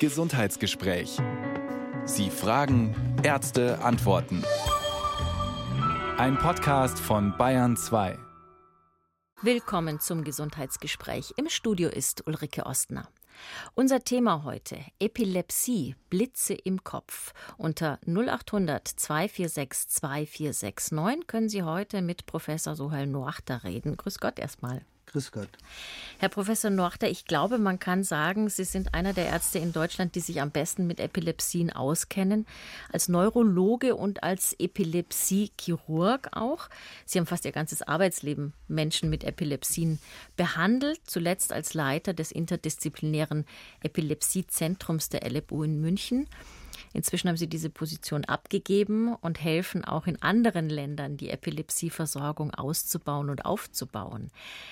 Gesundheitsgespräch. Sie fragen, Ärzte antworten. Ein Podcast von Bayern 2. Willkommen zum Gesundheitsgespräch. Im Studio ist Ulrike Ostner. Unser Thema heute: Epilepsie, Blitze im Kopf. Unter 0800 246 2469 können Sie heute mit Professor Sohail Noachter reden. Grüß Gott erstmal. Grüß Gott. Herr Professor Noachter, ich glaube, man kann sagen, Sie sind einer der Ärzte in Deutschland, die sich am besten mit Epilepsien auskennen. Als Neurologe und als Epilepsiechirurg auch. Sie haben fast Ihr ganzes Arbeitsleben Menschen mit Epilepsien behandelt, zuletzt als Leiter des interdisziplinären Epilepsiezentrums der LFU in München. Inzwischen haben sie diese Position abgegeben und helfen auch in anderen Ländern, die Epilepsieversorgung auszubauen und aufzubauen.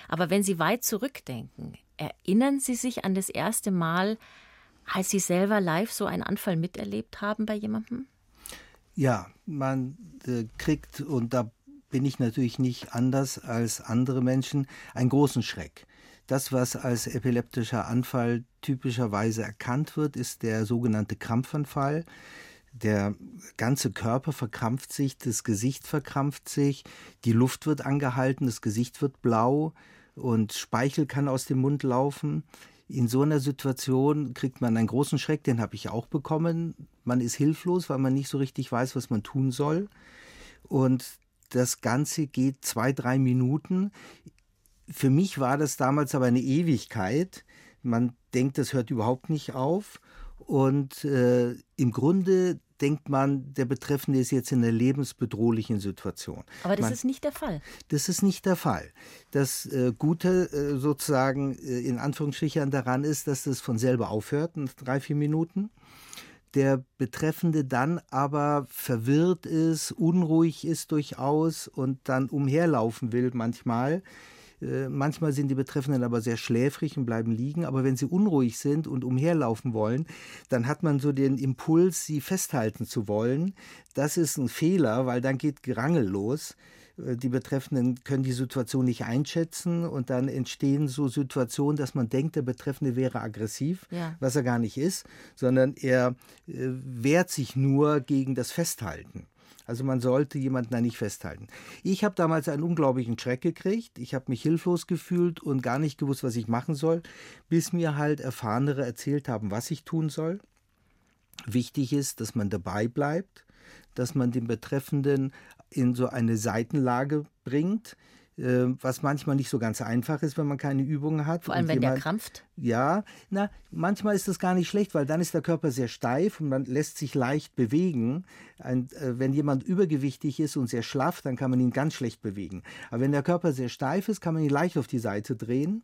Aber wenn Sie weit zurückdenken, erinnern Sie sich an das erste Mal, als Sie selber live so einen Anfall miterlebt haben bei jemandem? Ja, man äh, kriegt, und da bin ich natürlich nicht anders als andere Menschen, einen großen Schreck. Das, was als epileptischer Anfall typischerweise erkannt wird, ist der sogenannte Krampfanfall. Der ganze Körper verkrampft sich, das Gesicht verkrampft sich, die Luft wird angehalten, das Gesicht wird blau und Speichel kann aus dem Mund laufen. In so einer Situation kriegt man einen großen Schreck, den habe ich auch bekommen. Man ist hilflos, weil man nicht so richtig weiß, was man tun soll. Und das Ganze geht zwei, drei Minuten. Für mich war das damals aber eine Ewigkeit. Man denkt, das hört überhaupt nicht auf. Und äh, im Grunde denkt man, der Betreffende ist jetzt in einer lebensbedrohlichen Situation. Aber das man, ist nicht der Fall. Das ist nicht der Fall. Das äh, Gute äh, sozusagen äh, in Anführungsstrichen daran ist, dass das von selber aufhört in drei, vier Minuten. Der Betreffende dann aber verwirrt ist, unruhig ist durchaus und dann umherlaufen will manchmal manchmal sind die Betreffenden aber sehr schläfrig und bleiben liegen. Aber wenn sie unruhig sind und umherlaufen wollen, dann hat man so den Impuls, sie festhalten zu wollen. Das ist ein Fehler, weil dann geht Gerangel los. Äh, die Betreffenden können die Situation nicht einschätzen und dann entstehen so Situationen, dass man denkt, der Betreffende wäre aggressiv, ja. was er gar nicht ist, sondern er äh, wehrt sich nur gegen das Festhalten. Also man sollte jemanden da nicht festhalten. Ich habe damals einen unglaublichen Schreck gekriegt. Ich habe mich hilflos gefühlt und gar nicht gewusst, was ich machen soll, bis mir halt Erfahrenere erzählt haben, was ich tun soll. Wichtig ist, dass man dabei bleibt, dass man den Betreffenden in so eine Seitenlage bringt, was manchmal nicht so ganz einfach ist, wenn man keine Übungen hat. Vor allem, wenn jemand, der krampft? Ja, na, manchmal ist das gar nicht schlecht, weil dann ist der Körper sehr steif und man lässt sich leicht bewegen. Ein, äh, wenn jemand übergewichtig ist und sehr schlaff, dann kann man ihn ganz schlecht bewegen. Aber wenn der Körper sehr steif ist, kann man ihn leicht auf die Seite drehen.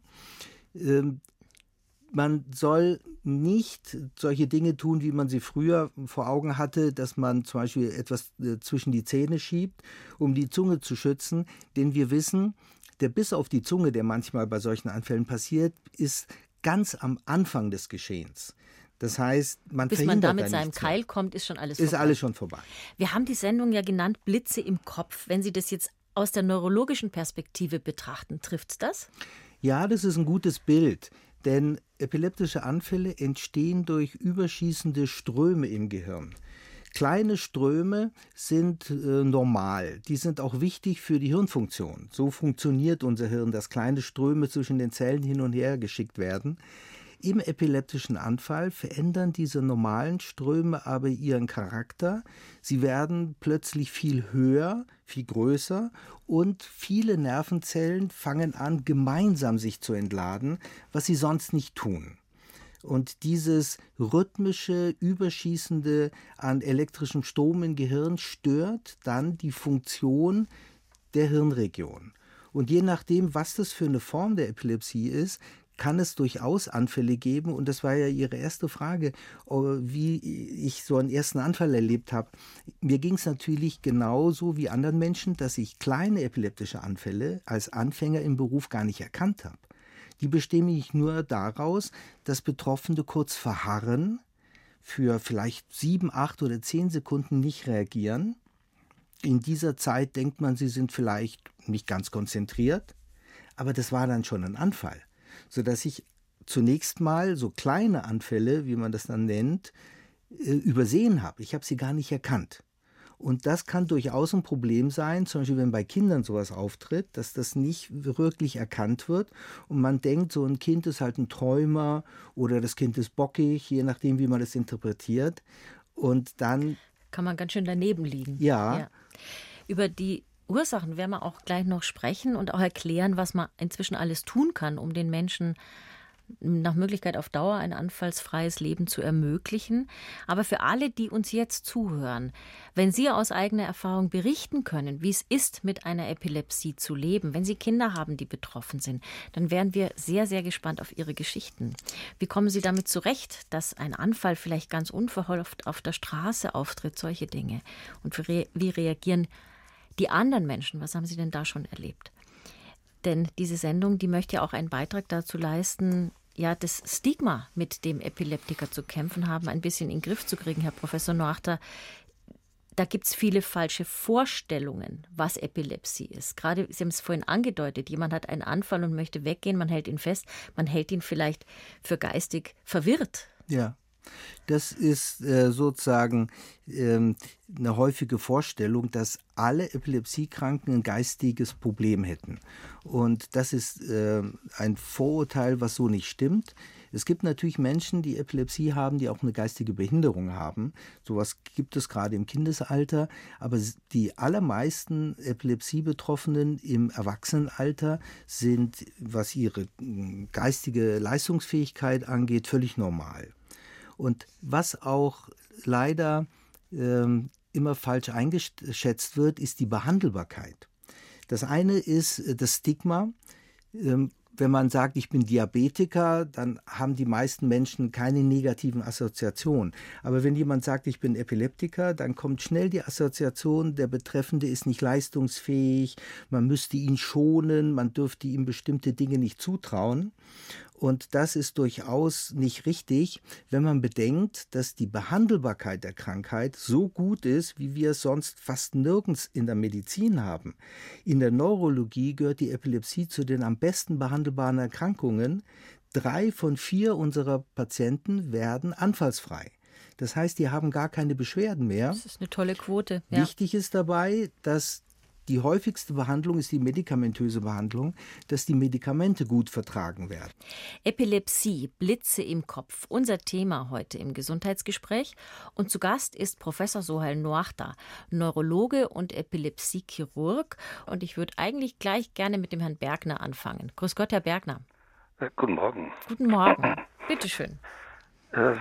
Man soll nicht solche Dinge tun, wie man sie früher vor Augen hatte, dass man zum Beispiel etwas äh, zwischen die Zähne schiebt, um die Zunge zu schützen. Denn wir wissen, der Biss auf die Zunge, der manchmal bei solchen Anfällen passiert, ist ganz am Anfang des Geschehens. Das heißt, man Bis man da mit seinem Keil kommt, ist schon alles ist vorbei. Ist alles schon vorbei. Wir haben die Sendung ja genannt Blitze im Kopf. Wenn Sie das jetzt aus der neurologischen Perspektive betrachten, trifft das? Ja, das ist ein gutes Bild. Denn epileptische Anfälle entstehen durch überschießende Ströme im Gehirn. Kleine Ströme sind äh, normal. Die sind auch wichtig für die Hirnfunktion. So funktioniert unser Hirn, dass kleine Ströme zwischen den Zellen hin und her geschickt werden. Im epileptischen Anfall verändern diese normalen Ströme aber ihren Charakter. Sie werden plötzlich viel höher, viel größer und viele Nervenzellen fangen an, gemeinsam sich zu entladen, was sie sonst nicht tun. Und dieses rhythmische, überschießende an elektrischem Strom im Gehirn stört dann die Funktion der Hirnregion. Und je nachdem, was das für eine Form der Epilepsie ist, kann es durchaus Anfälle geben. Und das war ja Ihre erste Frage, oh, wie ich so einen ersten Anfall erlebt habe. Mir ging es natürlich genauso wie anderen Menschen, dass ich kleine epileptische Anfälle als Anfänger im Beruf gar nicht erkannt habe. Die bestehen ich nur daraus, dass Betroffene kurz verharren, für vielleicht sieben, acht oder zehn Sekunden nicht reagieren. In dieser Zeit denkt man, sie sind vielleicht nicht ganz konzentriert, aber das war dann schon ein Anfall sodass ich zunächst mal so kleine Anfälle, wie man das dann nennt, äh, übersehen habe. Ich habe sie gar nicht erkannt. Und das kann durchaus ein Problem sein, zum Beispiel wenn bei Kindern sowas auftritt, dass das nicht wirklich erkannt wird und man denkt, so ein Kind ist halt ein Träumer oder das Kind ist bockig, je nachdem, wie man das interpretiert. Und dann kann man ganz schön daneben liegen. Ja. ja. Über die Ursachen werden wir auch gleich noch sprechen und auch erklären, was man inzwischen alles tun kann, um den Menschen nach Möglichkeit auf Dauer ein anfallsfreies Leben zu ermöglichen. Aber für alle, die uns jetzt zuhören, wenn Sie aus eigener Erfahrung berichten können, wie es ist, mit einer Epilepsie zu leben, wenn Sie Kinder haben, die betroffen sind, dann wären wir sehr, sehr gespannt auf Ihre Geschichten. Wie kommen Sie damit zurecht, dass ein Anfall vielleicht ganz unverhofft auf der Straße auftritt, solche Dinge? Und wie reagieren die anderen Menschen? Was haben Sie denn da schon erlebt? Denn diese Sendung, die möchte ja auch einen Beitrag dazu leisten, ja, das Stigma, mit dem Epileptiker zu kämpfen haben, ein bisschen in den Griff zu kriegen, Herr Professor Noachter. Da gibt es viele falsche Vorstellungen, was Epilepsie ist. Gerade, Sie haben es vorhin angedeutet, jemand hat einen Anfall und möchte weggehen, man hält ihn fest, man hält ihn vielleicht für geistig verwirrt. Ja. Das ist äh, sozusagen ähm, eine häufige Vorstellung, dass alle Epilepsiekranken ein geistiges Problem hätten. Und das ist äh, ein Vorurteil, was so nicht stimmt. Es gibt natürlich Menschen, die Epilepsie haben, die auch eine geistige Behinderung haben. Sowas gibt es gerade im Kindesalter. Aber die allermeisten Epilepsie-Betroffenen im Erwachsenenalter sind, was ihre geistige Leistungsfähigkeit angeht, völlig normal. Und was auch leider ähm, immer falsch eingeschätzt wird, ist die Behandelbarkeit. Das eine ist äh, das Stigma. Ähm, wenn man sagt, ich bin Diabetiker, dann haben die meisten Menschen keine negativen Assoziationen. Aber wenn jemand sagt, ich bin Epileptiker, dann kommt schnell die Assoziation, der Betreffende ist nicht leistungsfähig, man müsste ihn schonen, man dürfte ihm bestimmte Dinge nicht zutrauen. Und das ist durchaus nicht richtig, wenn man bedenkt, dass die Behandelbarkeit der Krankheit so gut ist, wie wir es sonst fast nirgends in der Medizin haben. In der Neurologie gehört die Epilepsie zu den am besten behandelbaren Erkrankungen. Drei von vier unserer Patienten werden anfallsfrei. Das heißt, die haben gar keine Beschwerden mehr. Das ist eine tolle Quote. Ja. Wichtig ist dabei, dass die häufigste Behandlung ist die medikamentöse Behandlung, dass die Medikamente gut vertragen werden. Epilepsie, Blitze im Kopf, unser Thema heute im Gesundheitsgespräch. Und zu Gast ist Professor Sohail Noachta, Neurologe und Epilepsiechirurg. Und ich würde eigentlich gleich gerne mit dem Herrn Bergner anfangen. Grüß Gott, Herr Bergner. Äh, guten Morgen. Guten Morgen. Bitte schön. Äh,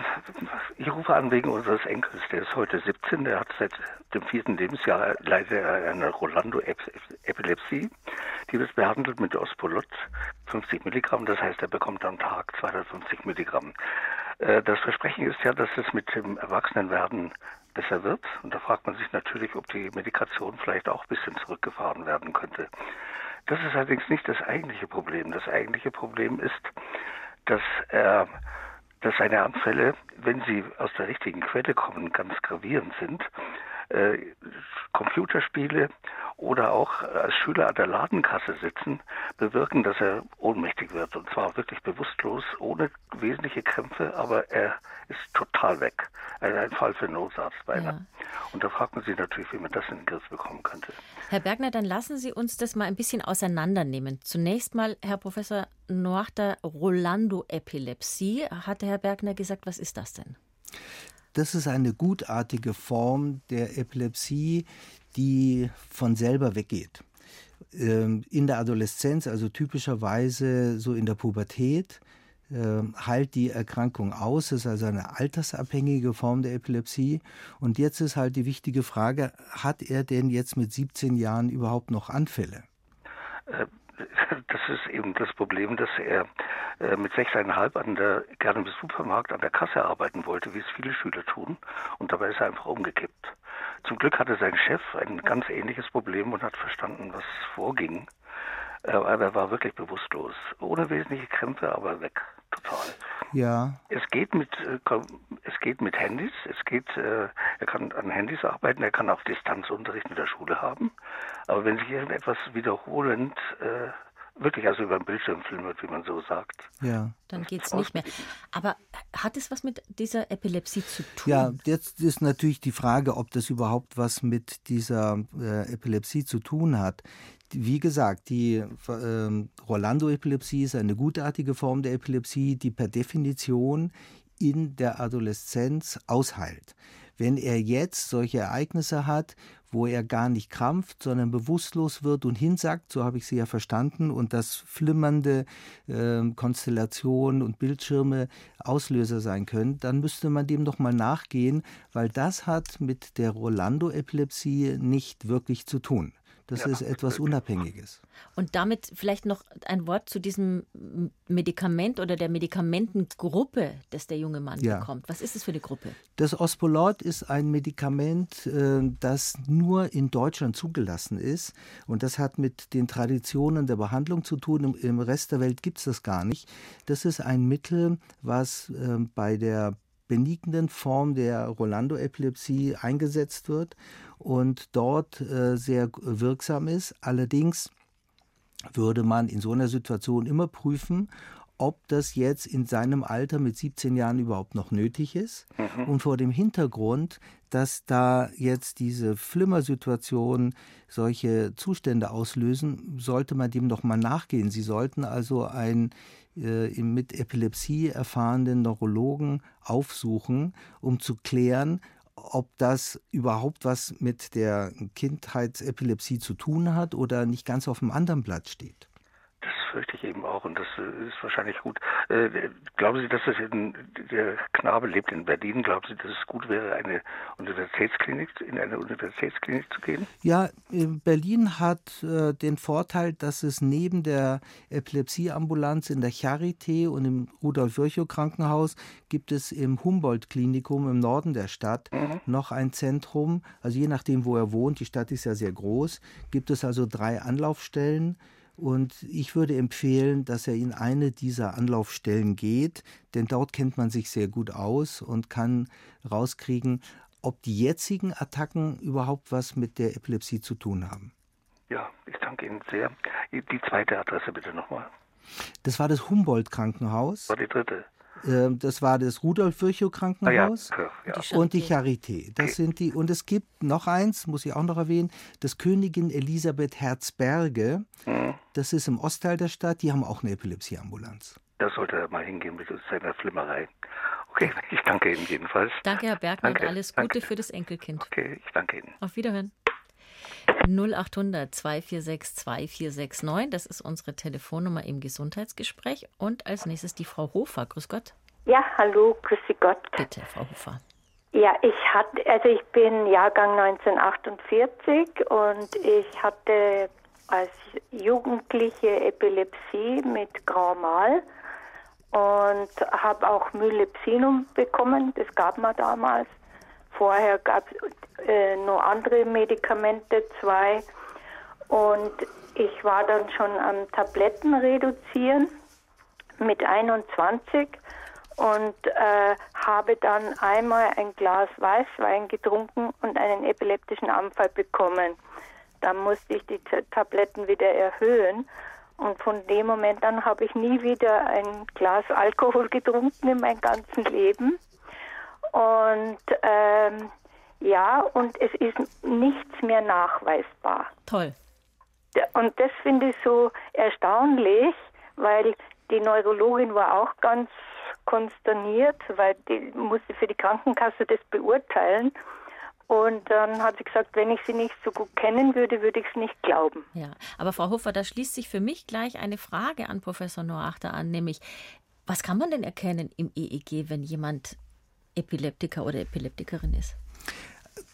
ich rufe an wegen unseres Enkels, der ist heute 17, der hat seit dem vierten Lebensjahr leider eine Rolando-Epilepsie. Die wird behandelt mit Ospolot, 50 Milligramm, das heißt, er bekommt am Tag 250 Milligramm. Äh, das Versprechen ist ja, dass es mit dem Erwachsenenwerden besser wird. Und da fragt man sich natürlich, ob die Medikation vielleicht auch ein bisschen zurückgefahren werden könnte. Das ist allerdings nicht das eigentliche Problem. Das eigentliche Problem ist, dass er dass seine Anfälle, wenn sie aus der richtigen Quelle kommen, ganz gravierend sind. Äh, Computerspiele oder auch als Schüler an der Ladenkasse sitzen, bewirken, dass er ohnmächtig wird. Und zwar wirklich bewusstlos, ohne wesentliche Krämpfe, aber er ist total weg. Also ein Fall für Notarzt beinahe. Ja. Und da fragt man sich natürlich, wie man das in den Griff bekommen könnte. Herr Bergner, dann lassen Sie uns das mal ein bisschen auseinandernehmen. Zunächst mal, Herr Professor Noachter, Rolando-Epilepsie. Hatte Herr Bergner gesagt, was ist das denn? Das ist eine gutartige Form der Epilepsie, die von selber weggeht. Ähm, in der Adoleszenz, also typischerweise so in der Pubertät, ähm, heilt die Erkrankung aus. Es ist also eine altersabhängige Form der Epilepsie. Und jetzt ist halt die wichtige Frage, hat er denn jetzt mit 17 Jahren überhaupt noch Anfälle? Das ist eben das Problem, dass er äh, mit 6,5 an der, gerne im Supermarkt an der Kasse arbeiten wollte, wie es viele Schüler tun. Und dabei ist er einfach umgekippt. Zum Glück hatte sein Chef ein ganz ähnliches Problem und hat verstanden, was vorging. Äh, er war wirklich bewusstlos. Ohne wesentliche Krämpfe, aber weg. Total. Ja. Es geht mit, äh, es geht mit Handys. Es geht, äh, er kann an Handys arbeiten. Er kann auch Distanzunterricht mit der Schule haben. Aber wenn sich irgendetwas wiederholend wirklich also über den Bildschirm filmt, wie man so sagt. Ja. Dann geht es nicht mehr. Aber hat es was mit dieser Epilepsie zu tun? Ja, jetzt ist natürlich die Frage, ob das überhaupt was mit dieser äh, Epilepsie zu tun hat. Wie gesagt, die äh, Rolando-Epilepsie ist eine gutartige Form der Epilepsie, die per Definition in der Adoleszenz ausheilt. Wenn er jetzt solche Ereignisse hat, wo er gar nicht krampft, sondern bewusstlos wird und hinsackt, so habe ich sie ja verstanden, und dass flimmernde äh, Konstellationen und Bildschirme Auslöser sein können, dann müsste man dem doch mal nachgehen, weil das hat mit der Rolando-Epilepsie nicht wirklich zu tun. Das ja. ist etwas Unabhängiges. Und damit vielleicht noch ein Wort zu diesem Medikament oder der Medikamentengruppe, das der junge Mann ja. bekommt. Was ist es für eine Gruppe? Das Ospolot ist ein Medikament, äh, das nur in Deutschland zugelassen ist. Und das hat mit den Traditionen der Behandlung zu tun. Im Rest der Welt gibt es das gar nicht. Das ist ein Mittel, was äh, bei der benignen Form der Rolando-Epilepsie eingesetzt wird und dort äh, sehr wirksam ist. Allerdings würde man in so einer Situation immer prüfen, ob das jetzt in seinem Alter mit 17 Jahren überhaupt noch nötig ist. Mhm. Und vor dem Hintergrund, dass da jetzt diese Flimmersituationen solche Zustände auslösen, sollte man dem noch mal nachgehen. Sie sollten also einen äh, mit Epilepsie erfahrenen Neurologen aufsuchen, um zu klären, ob das überhaupt was mit der Kindheitsepilepsie zu tun hat oder nicht ganz auf dem anderen Blatt steht fürchte ich eben auch und das äh, ist wahrscheinlich gut. Äh, glauben Sie, dass es in, der Knabe lebt in Berlin, glauben Sie, dass es gut wäre, eine Universitätsklinik, in eine Universitätsklinik zu gehen? Ja, Berlin hat äh, den Vorteil, dass es neben der Epilepsieambulanz in der Charité und im Rudolf-Virchow-Krankenhaus gibt es im Humboldt-Klinikum im Norden der Stadt mhm. noch ein Zentrum, also je nachdem, wo er wohnt, die Stadt ist ja sehr groß, gibt es also drei Anlaufstellen und ich würde empfehlen, dass er in eine dieser Anlaufstellen geht, denn dort kennt man sich sehr gut aus und kann rauskriegen, ob die jetzigen Attacken überhaupt was mit der Epilepsie zu tun haben. Ja, ich danke Ihnen sehr. Die zweite Adresse bitte nochmal. Das war das Humboldt-Krankenhaus. War die dritte. Ähm, das war das Rudolf-Virchow-Krankenhaus ah, ja. Ja. und die Charité. Das okay. sind die. Und es gibt noch eins, muss ich auch noch erwähnen, das Königin Elisabeth Herzberge. Mhm. Das ist im Ostteil der Stadt. Die haben auch eine Epilepsieambulanz. Da sollte er mal hingehen mit seiner Flimmerei. Okay, ich danke Ihnen jedenfalls. Danke, Herr Bergmann, danke, alles Gute danke. für das Enkelkind. Okay, ich danke Ihnen. Auf Wiederhören. 0800 246 2469, das ist unsere Telefonnummer im Gesundheitsgespräch. Und als nächstes die Frau Hofer. Grüß Gott. Ja, hallo, grüß Gott. Bitte, Frau Hofer. Ja, ich hatte, also ich bin Jahrgang 1948 und ich hatte als Jugendliche Epilepsie mit Grand Mal und habe auch Mylepsinum bekommen, das gab man damals. Vorher gab es äh, nur andere Medikamente, zwei. Und ich war dann schon am Tabletten reduzieren mit 21 und äh, habe dann einmal ein Glas Weißwein getrunken und einen epileptischen Anfall bekommen. Dann musste ich die Tabletten wieder erhöhen. Und von dem Moment an habe ich nie wieder ein Glas Alkohol getrunken in meinem ganzen Leben. Und ähm, ja, und es ist nichts mehr nachweisbar. Toll. Und das finde ich so erstaunlich, weil die Neurologin war auch ganz konsterniert, weil die musste für die Krankenkasse das beurteilen. Und dann hat sie gesagt, wenn ich sie nicht so gut kennen würde, würde ich es nicht glauben. Ja, aber Frau Hofer, da schließt sich für mich gleich eine Frage an Professor Noachter an, nämlich, was kann man denn erkennen im EEG, wenn jemand Epileptiker oder Epileptikerin ist?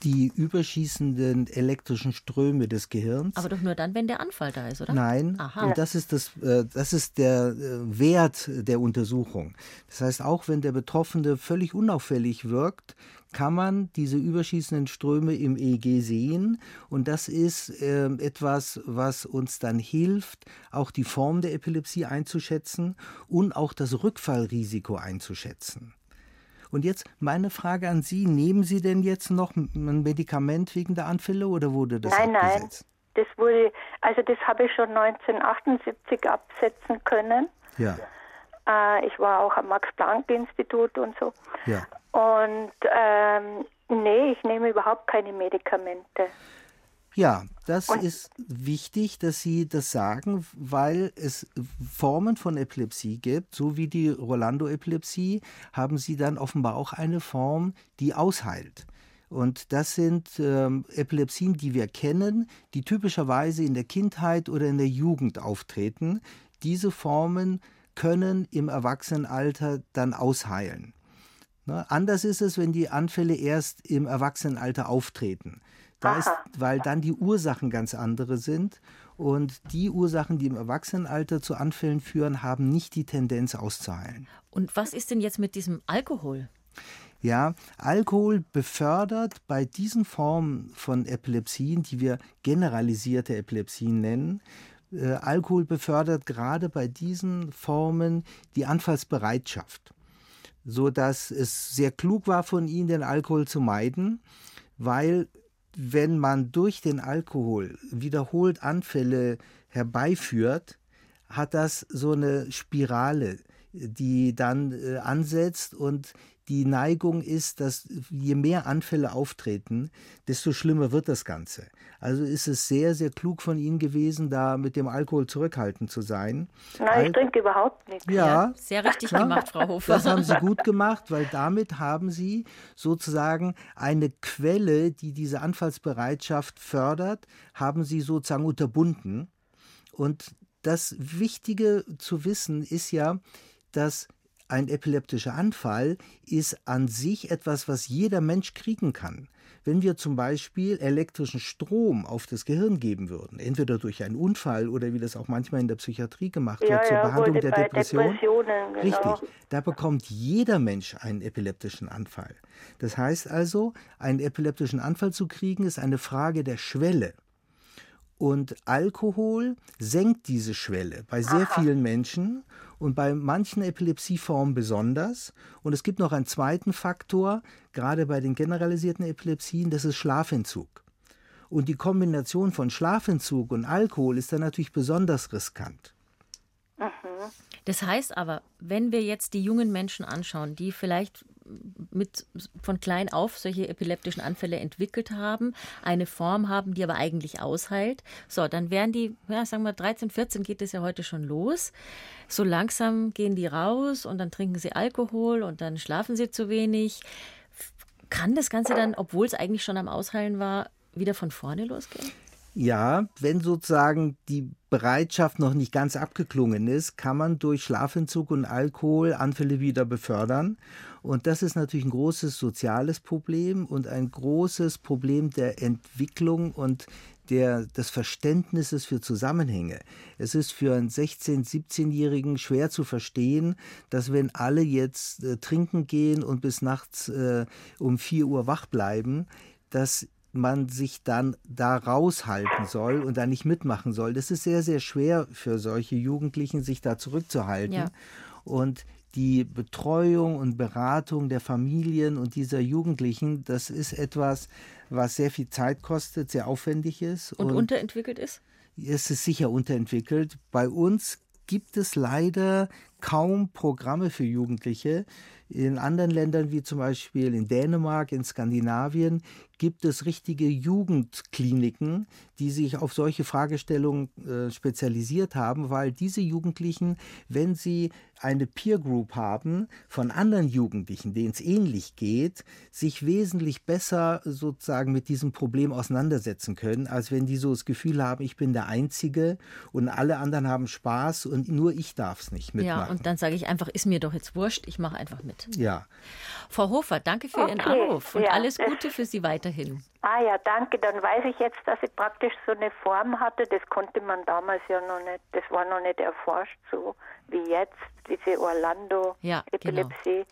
Die überschießenden elektrischen Ströme des Gehirns. Aber doch nur dann, wenn der Anfall da ist, oder? Nein, Aha. und das ist, das, äh, das ist der äh, Wert der Untersuchung. Das heißt, auch wenn der Betroffene völlig unauffällig wirkt, kann man diese überschießenden Ströme im EEG sehen. Und das ist äh, etwas, was uns dann hilft, auch die Form der Epilepsie einzuschätzen und auch das Rückfallrisiko einzuschätzen. Und jetzt meine Frage an Sie: Nehmen Sie denn jetzt noch ein Medikament wegen der Anfälle oder wurde das nein, abgesetzt? Das wurde, also das habe ich schon 1978 absetzen können. Ja. Äh, ich war auch am Max-Planck-Institut und so. Ja. Und ähm, nee, ich nehme überhaupt keine Medikamente. Ja, das und ist wichtig, dass Sie das sagen, weil es Formen von Epilepsie gibt, so wie die Rolando-Epilepsie, haben Sie dann offenbar auch eine Form, die ausheilt. Und das sind ähm, Epilepsien, die wir kennen, die typischerweise in der Kindheit oder in der Jugend auftreten. Diese Formen können im Erwachsenenalter dann ausheilen. Ne? Anders ist es, wenn die Anfälle erst im Erwachsenenalter auftreten. Da ist, weil dann die Ursachen ganz andere sind. Und die Ursachen, die im Erwachsenenalter zu Anfällen führen, haben nicht die Tendenz auszuheilen. Und was ist denn jetzt mit diesem Alkohol? Ja, Alkohol befördert bei diesen Formen von Epilepsien, die wir generalisierte Epilepsien nennen, äh, Alkohol befördert gerade bei diesen Formen die Anfallsbereitschaft, so dass es sehr klug war von ihnen, den Alkohol zu meiden, weil wenn man durch den Alkohol wiederholt Anfälle herbeiführt, hat das so eine Spirale, die dann äh, ansetzt und die Neigung ist, dass je mehr Anfälle auftreten, desto schlimmer wird das Ganze. Also ist es sehr, sehr klug von Ihnen gewesen, da mit dem Alkohol zurückhaltend zu sein. Nein, Al ich trinke überhaupt nichts. Ja, ja sehr richtig ja, gemacht, Frau Hofer. Das haben Sie gut gemacht, weil damit haben Sie sozusagen eine Quelle, die diese Anfallsbereitschaft fördert, haben Sie sozusagen unterbunden. Und das Wichtige zu wissen ist ja, dass ein epileptischer Anfall ist an sich etwas, was jeder Mensch kriegen kann. Wenn wir zum Beispiel elektrischen Strom auf das Gehirn geben würden, entweder durch einen Unfall oder wie das auch manchmal in der Psychiatrie gemacht ja, wird, zur ja, Behandlung der Depression. Genau. Richtig, da bekommt jeder Mensch einen epileptischen Anfall. Das heißt also, einen epileptischen Anfall zu kriegen, ist eine Frage der Schwelle. Und Alkohol senkt diese Schwelle bei sehr Aha. vielen Menschen und bei manchen Epilepsieformen besonders. Und es gibt noch einen zweiten Faktor, gerade bei den generalisierten Epilepsien, das ist Schlafentzug. Und die Kombination von Schlafentzug und Alkohol ist dann natürlich besonders riskant. Mhm. Das heißt aber, wenn wir jetzt die jungen Menschen anschauen, die vielleicht mit von klein auf solche epileptischen Anfälle entwickelt haben, eine Form haben, die aber eigentlich ausheilt. So, dann werden die, ja, sagen wir 13, 14 geht es ja heute schon los. So langsam gehen die raus und dann trinken sie Alkohol und dann schlafen sie zu wenig. Kann das Ganze dann, obwohl es eigentlich schon am Ausheilen war, wieder von vorne losgehen? Ja, wenn sozusagen die Bereitschaft noch nicht ganz abgeklungen ist, kann man durch Schlafentzug und Alkohol Anfälle wieder befördern. Und das ist natürlich ein großes soziales Problem und ein großes Problem der Entwicklung und der, des Verständnisses für Zusammenhänge. Es ist für einen 16-, 17-Jährigen schwer zu verstehen, dass wenn alle jetzt äh, trinken gehen und bis nachts äh, um 4 Uhr wach bleiben, dass man sich dann da raushalten soll und da nicht mitmachen soll. Das ist sehr, sehr schwer für solche Jugendlichen, sich da zurückzuhalten. Ja. Und die Betreuung und Beratung der Familien und dieser Jugendlichen, das ist etwas, was sehr viel Zeit kostet, sehr aufwendig ist. Und, und unterentwickelt ist? Es ist sicher unterentwickelt. Bei uns gibt es leider kaum Programme für Jugendliche. In anderen Ländern wie zum Beispiel in Dänemark, in Skandinavien gibt es richtige Jugendkliniken, die sich auf solche Fragestellungen äh, spezialisiert haben, weil diese Jugendlichen, wenn sie eine Peer Group haben von anderen Jugendlichen, denen es ähnlich geht, sich wesentlich besser sozusagen mit diesem Problem auseinandersetzen können, als wenn die so das Gefühl haben, ich bin der Einzige und alle anderen haben Spaß und nur ich darf es nicht mitmachen. Ja, und dann sage ich einfach, ist mir doch jetzt wurscht, ich mache einfach mit. Ja. Frau Hofer, danke für okay. Ihren Anruf und ja. alles Gute für Sie weiterhin. Ah ja, danke. Dann weiß ich jetzt, dass ich praktisch so eine Form hatte. Das konnte man damals ja noch nicht, das war noch nicht erforscht, so wie jetzt, diese Orlando-Epilepsie. Ja,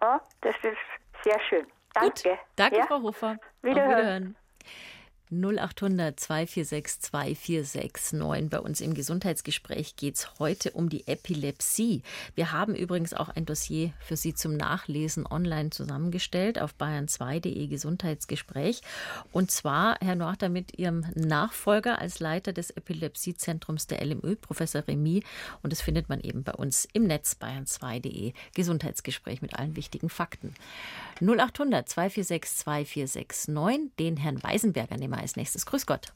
genau. oh, das ist sehr schön. Danke. Gut. Danke, ja? Frau Hofer. Wiederhören. Auf Wiederhören. 0800 246 2469. Bei uns im Gesundheitsgespräch geht es heute um die Epilepsie. Wir haben übrigens auch ein Dossier für Sie zum Nachlesen online zusammengestellt auf bayern2.de Gesundheitsgespräch. Und zwar, Herr Noachter, mit Ihrem Nachfolger als Leiter des Epilepsiezentrums der LMÖ, Professor Remy. Und das findet man eben bei uns im Netz bayern2.de Gesundheitsgespräch mit allen wichtigen Fakten. 0800 246 2469. Den Herrn Weisenberger nehmen wir als nächstes. Grüß Gott.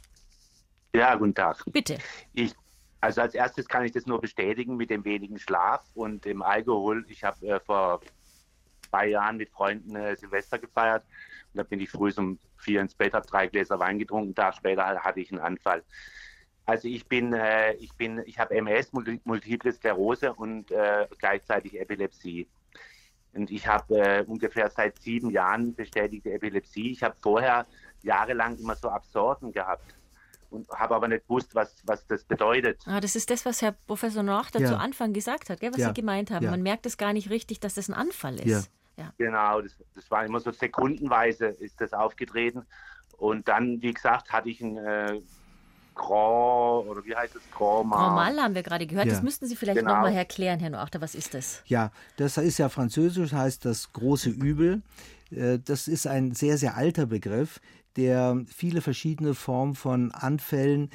Ja, guten Tag. Bitte. Ich, also als erstes kann ich das nur bestätigen mit dem wenigen Schlaf und dem Alkohol. Ich habe äh, vor zwei Jahren mit Freunden äh, Silvester gefeiert und da bin ich früh um vier ins Bett, habe drei Gläser Wein getrunken. Einen Tag später hatte ich einen Anfall. Also ich bin, äh, ich bin, ich habe MS, Multiple Sklerose und äh, gleichzeitig Epilepsie. Und ich habe äh, ungefähr seit sieben Jahren bestätigte Epilepsie. Ich habe vorher jahrelang immer so Absorten gehabt und habe aber nicht gewusst, was, was das bedeutet. Ah, das ist das, was Herr Professor Noachter ja. zu Anfang gesagt hat, gell, was ja. Sie gemeint haben. Ja. Man merkt es gar nicht richtig, dass das ein Anfall ist. Ja. Genau, das, das war immer so sekundenweise ist das aufgetreten. Und dann, wie gesagt, hatte ich ein äh, Grand, oder wie heißt es? Grand Mal. Grand Mal haben wir gerade gehört. Ja. Das müssten Sie vielleicht genau. nochmal erklären, Herr Noachter. Was ist das? Ja, das ist ja französisch, heißt das große Übel. Äh, das ist ein sehr, sehr alter Begriff, der viele verschiedene Formen von Anfällen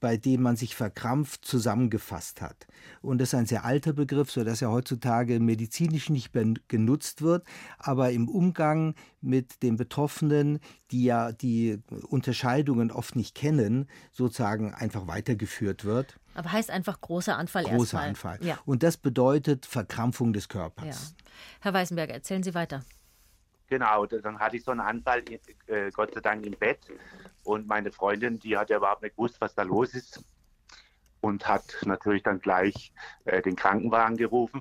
bei dem man sich verkrampft zusammengefasst hat. Und das ist ein sehr alter Begriff, sodass er heutzutage medizinisch nicht mehr genutzt wird, aber im Umgang mit den Betroffenen, die ja die Unterscheidungen oft nicht kennen, sozusagen einfach weitergeführt wird. Aber heißt einfach großer Anfall Großer erstmal. Anfall. Ja. Und das bedeutet Verkrampfung des Körpers. Ja. Herr Weißenberger, erzählen Sie weiter. Genau, dann hatte ich so einen Anfall, äh, Gott sei Dank im Bett. Und meine Freundin, die hat ja überhaupt nicht gewusst, was da los ist. Und hat natürlich dann gleich äh, den Krankenwagen gerufen.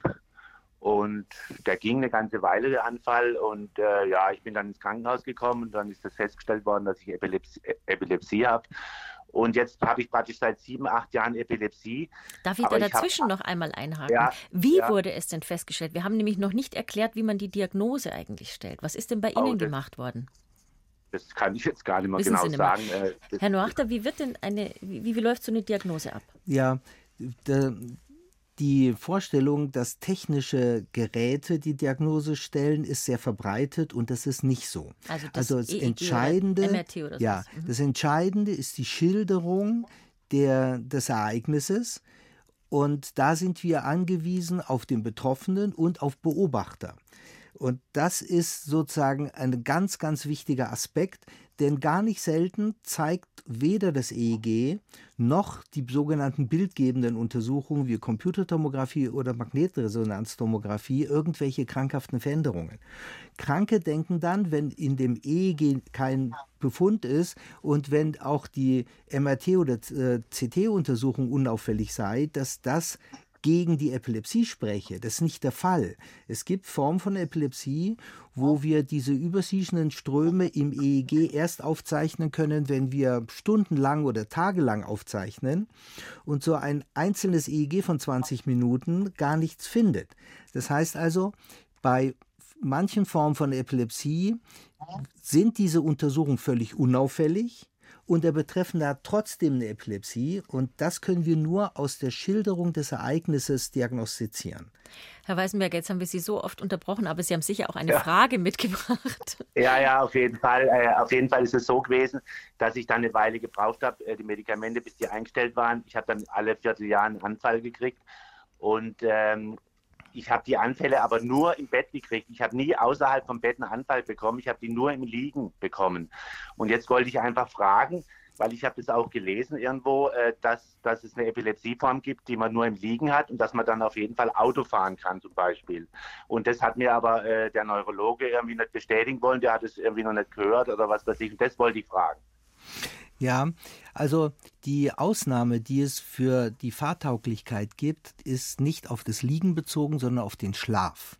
Und der ging eine ganze Weile, der Anfall. Und äh, ja, ich bin dann ins Krankenhaus gekommen und dann ist das festgestellt worden, dass ich Epilepsie, Epilepsie habe. Und jetzt habe ich praktisch seit sieben, acht Jahren Epilepsie. Darf ich da dazwischen hab, noch einmal einhaken? Ja, wie ja. wurde es denn festgestellt? Wir haben nämlich noch nicht erklärt, wie man die Diagnose eigentlich stellt. Was ist denn bei oh, Ihnen gemacht worden? Das kann ich jetzt gar nicht mehr Wissen genau sagen. Äh, Herr Noachter, wie wird denn eine, wie, wie läuft so eine Diagnose ab? Ja, der, die Vorstellung, dass technische Geräte die Diagnose stellen, ist sehr verbreitet und das ist nicht so. Also das, also das EEG Entscheidende, ja, mhm. das Entscheidende ist die Schilderung der, des Ereignisses. Und da sind wir angewiesen auf den Betroffenen und auf Beobachter. Und das ist sozusagen ein ganz, ganz wichtiger Aspekt, denn gar nicht selten zeigt weder das EEG noch die sogenannten bildgebenden Untersuchungen wie Computertomographie oder Magnetresonanztomographie irgendwelche krankhaften Veränderungen. Kranke denken dann, wenn in dem EEG kein Befund ist und wenn auch die MRT- oder äh, CT-Untersuchung unauffällig sei, dass das gegen die Epilepsie spreche. Das ist nicht der Fall. Es gibt Formen von Epilepsie, wo wir diese übersiechenden Ströme im EEG erst aufzeichnen können, wenn wir stundenlang oder tagelang aufzeichnen und so ein einzelnes EEG von 20 Minuten gar nichts findet. Das heißt also, bei manchen Formen von Epilepsie sind diese Untersuchungen völlig unauffällig und der Betreffende hat trotzdem eine Epilepsie und das können wir nur aus der Schilderung des Ereignisses diagnostizieren. Herr Weißenberg, jetzt haben wir Sie so oft unterbrochen, aber Sie haben sicher auch eine ja. Frage mitgebracht. Ja, ja, auf jeden Fall. Äh, auf jeden Fall ist es so gewesen, dass ich dann eine Weile gebraucht habe, äh, die Medikamente, bis die eingestellt waren. Ich habe dann alle Vierteljahr einen Anfall gekriegt und ähm, ich habe die Anfälle aber nur im Bett gekriegt. Ich habe nie außerhalb vom Bett einen Anfall bekommen. Ich habe die nur im Liegen bekommen. Und jetzt wollte ich einfach fragen, weil ich habe das auch gelesen irgendwo, äh, dass, dass es eine Epilepsieform gibt, die man nur im Liegen hat und dass man dann auf jeden Fall Auto fahren kann zum Beispiel. Und das hat mir aber äh, der Neurologe irgendwie nicht bestätigen wollen, der hat es irgendwie noch nicht gehört oder was weiß ich. Und das wollte ich fragen. Ja, also die Ausnahme, die es für die Fahrtauglichkeit gibt, ist nicht auf das Liegen bezogen, sondern auf den Schlaf.